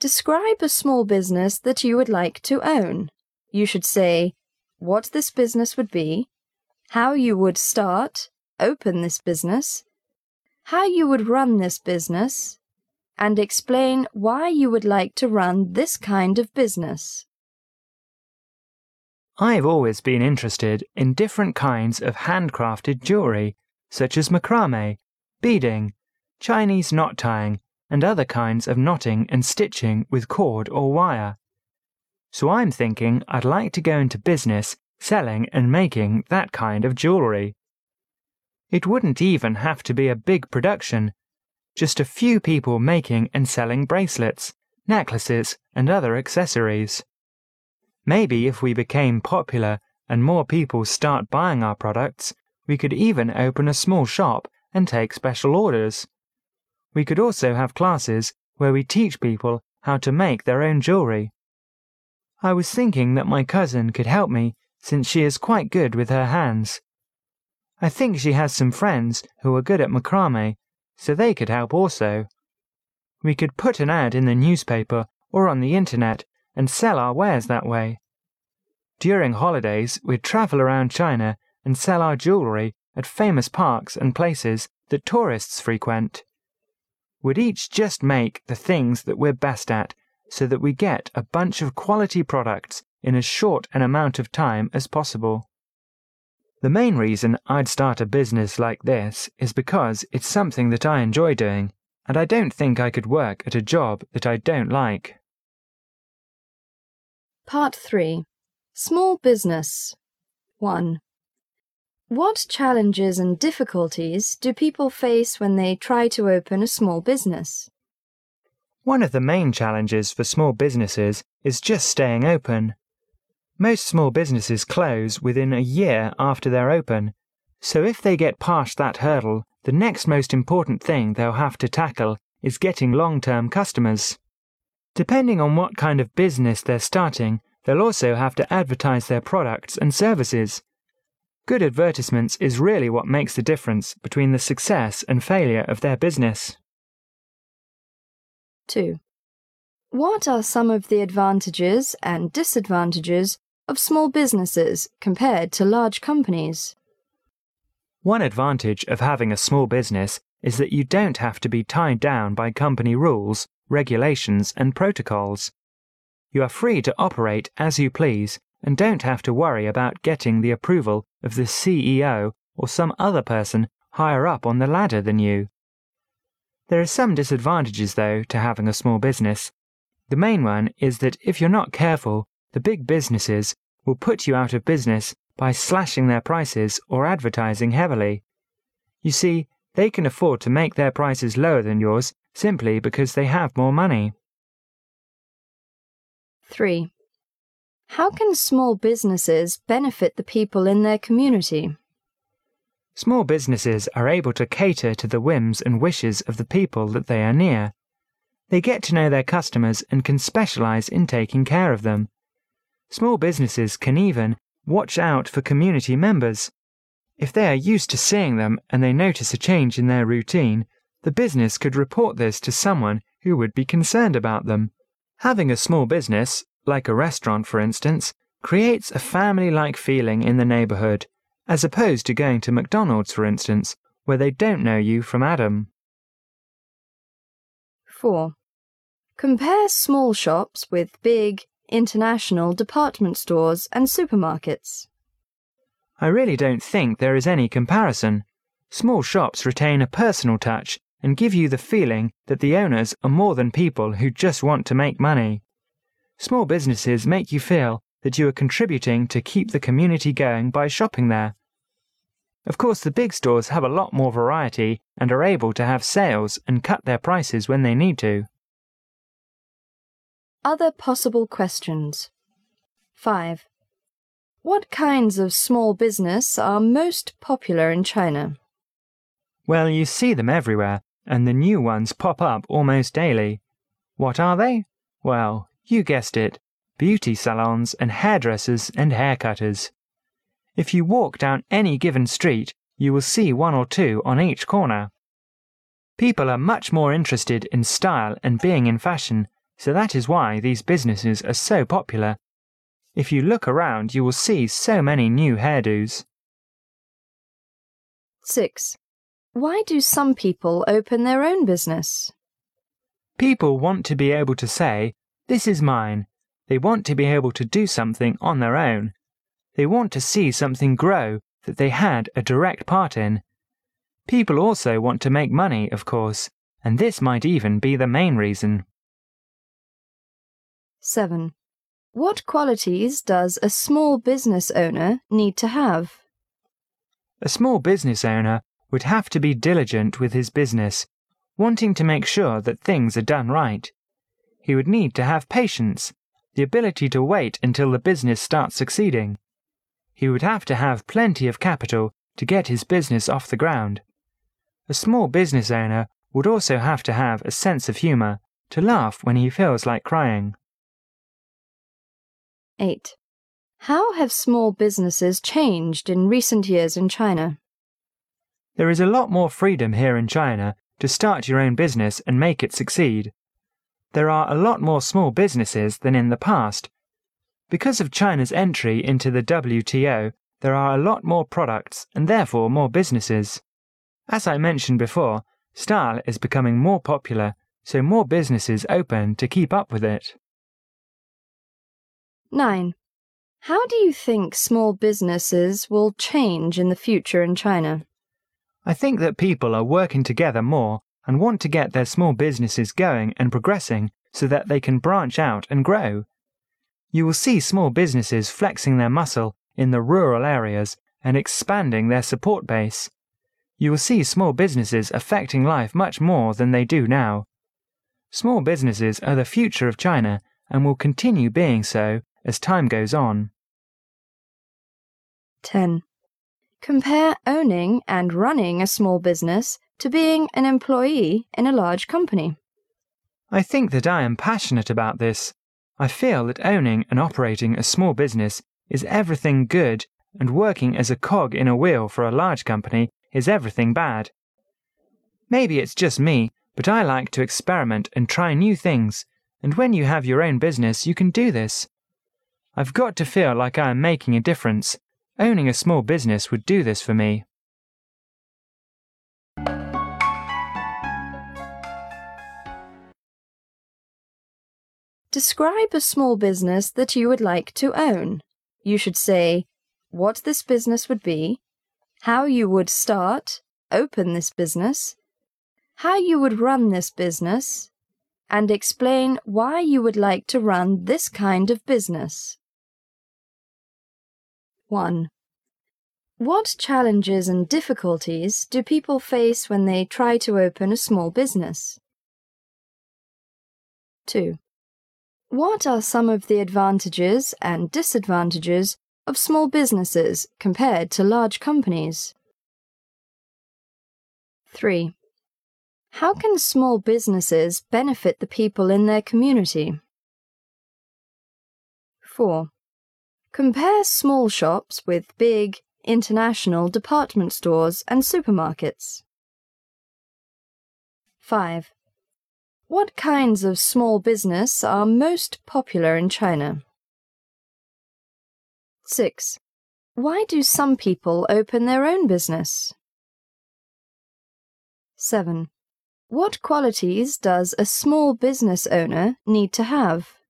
Describe a small business that you would like to own. You should say what this business would be, how you would start, open this business, how you would run this business, and explain why you would like to run this kind of business. I've always been interested in different kinds of handcrafted jewellery, such as macrame, beading, Chinese knot tying, and other kinds of knotting and stitching with cord or wire. So I'm thinking I'd like to go into business selling and making that kind of jewellery. It wouldn't even have to be a big production, just a few people making and selling bracelets, necklaces, and other accessories. Maybe if we became popular and more people start buying our products, we could even open a small shop and take special orders. We could also have classes where we teach people how to make their own jewelry. I was thinking that my cousin could help me since she is quite good with her hands. I think she has some friends who are good at macrame, so they could help also. We could put an ad in the newspaper or on the internet and sell our wares that way. During holidays, we'd travel around China and sell our jewelry at famous parks and places that tourists frequent would each just make the things that we're best at so that we get a bunch of quality products in as short an amount of time as possible. The main reason I'd start a business like this is because it's something that I enjoy doing, and I don't think I could work at a job that I don't like. Part 3 Small Business 1. What challenges and difficulties do people face when they try to open a small business? One of the main challenges for small businesses is just staying open. Most small businesses close within a year after they're open, so if they get past that hurdle, the next most important thing they'll have to tackle is getting long term customers. Depending on what kind of business they're starting, they'll also have to advertise their products and services. Good advertisements is really what makes the difference between the success and failure of their business. 2. What are some of the advantages and disadvantages of small businesses compared to large companies? One advantage of having a small business is that you don't have to be tied down by company rules, regulations, and protocols. You are free to operate as you please and don't have to worry about getting the approval of the CEO or some other person higher up on the ladder than you. There are some disadvantages, though, to having a small business. The main one is that if you're not careful, the big businesses will put you out of business by slashing their prices or advertising heavily. You see, they can afford to make their prices lower than yours simply because they have more money. 3. How can small businesses benefit the people in their community? Small businesses are able to cater to the whims and wishes of the people that they are near. They get to know their customers and can specialize in taking care of them. Small businesses can even watch out for community members. If they are used to seeing them and they notice a change in their routine, the business could report this to someone who would be concerned about them. Having a small business, like a restaurant for instance, creates a family like feeling in the neighborhood, as opposed to going to McDonald's, for instance, where they don't know you from Adam. 4. Compare small shops with big, international department stores and supermarkets. I really don't think there is any comparison. Small shops retain a personal touch and give you the feeling that the owners are more than people who just want to make money. Small businesses make you feel that you are contributing to keep the community going by shopping there. Of course, the big stores have a lot more variety and are able to have sales and cut their prices when they need to. Other possible questions. 5. What kinds of small business are most popular in China? Well, you see them everywhere, and the new ones pop up almost daily. What are they? Well, you guessed it beauty salons and hairdressers and haircutters. If you walk down any given street, you will see one or two on each corner. People are much more interested in style and being in fashion, so that is why these businesses are so popular. If you look around, you will see so many new hairdos. 6. Why do some people open their own business? People want to be able to say, This is mine. They want to be able to do something on their own. They want to see something grow that they had a direct part in. People also want to make money, of course, and this might even be the main reason. 7. What qualities does a small business owner need to have? A small business owner would have to be diligent with his business, wanting to make sure that things are done right. He would need to have patience, the ability to wait until the business starts succeeding. He would have to have plenty of capital to get his business off the ground. A small business owner would also have to have a sense of humour, to laugh when he feels like crying. 8. How have small businesses changed in recent years in China? There is a lot more freedom here in China to start your own business and make it succeed. There are a lot more small businesses than in the past. Because of China's entry into the WTO, there are a lot more products and therefore more businesses. As I mentioned before, style is becoming more popular, so more businesses open to keep up with it. 9. How do you think small businesses will change in the future in China? I think that people are working together more and want to get their small businesses going and progressing so that they can branch out and grow. You will see small businesses flexing their muscle in the rural areas and expanding their support base. You will see small businesses affecting life much more than they do now. Small businesses are the future of China and will continue being so as time goes on. 10. Compare owning and running a small business to being an employee in a large company. I think that I am passionate about this. I feel that owning and operating a small business is everything good, and working as a cog in a wheel for a large company is everything bad. Maybe it's just me, but I like to experiment and try new things, and when you have your own business, you can do this. I've got to feel like I am making a difference. Owning a small business would do this for me. Describe a small business that you would like to own. You should say what this business would be, how you would start, open this business, how you would run this business, and explain why you would like to run this kind of business. 1. What challenges and difficulties do people face when they try to open a small business? 2. What are some of the advantages and disadvantages of small businesses compared to large companies? 3. How can small businesses benefit the people in their community? 4. Compare small shops with big, international department stores and supermarkets. 5. What kinds of small business are most popular in China? 6. Why do some people open their own business? 7. What qualities does a small business owner need to have?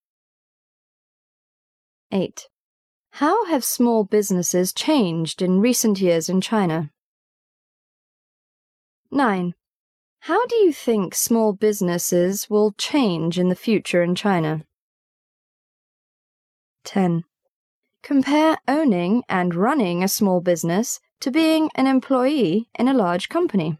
8. How have small businesses changed in recent years in China? 9. How do you think small businesses will change in the future in China? 10. Compare owning and running a small business to being an employee in a large company.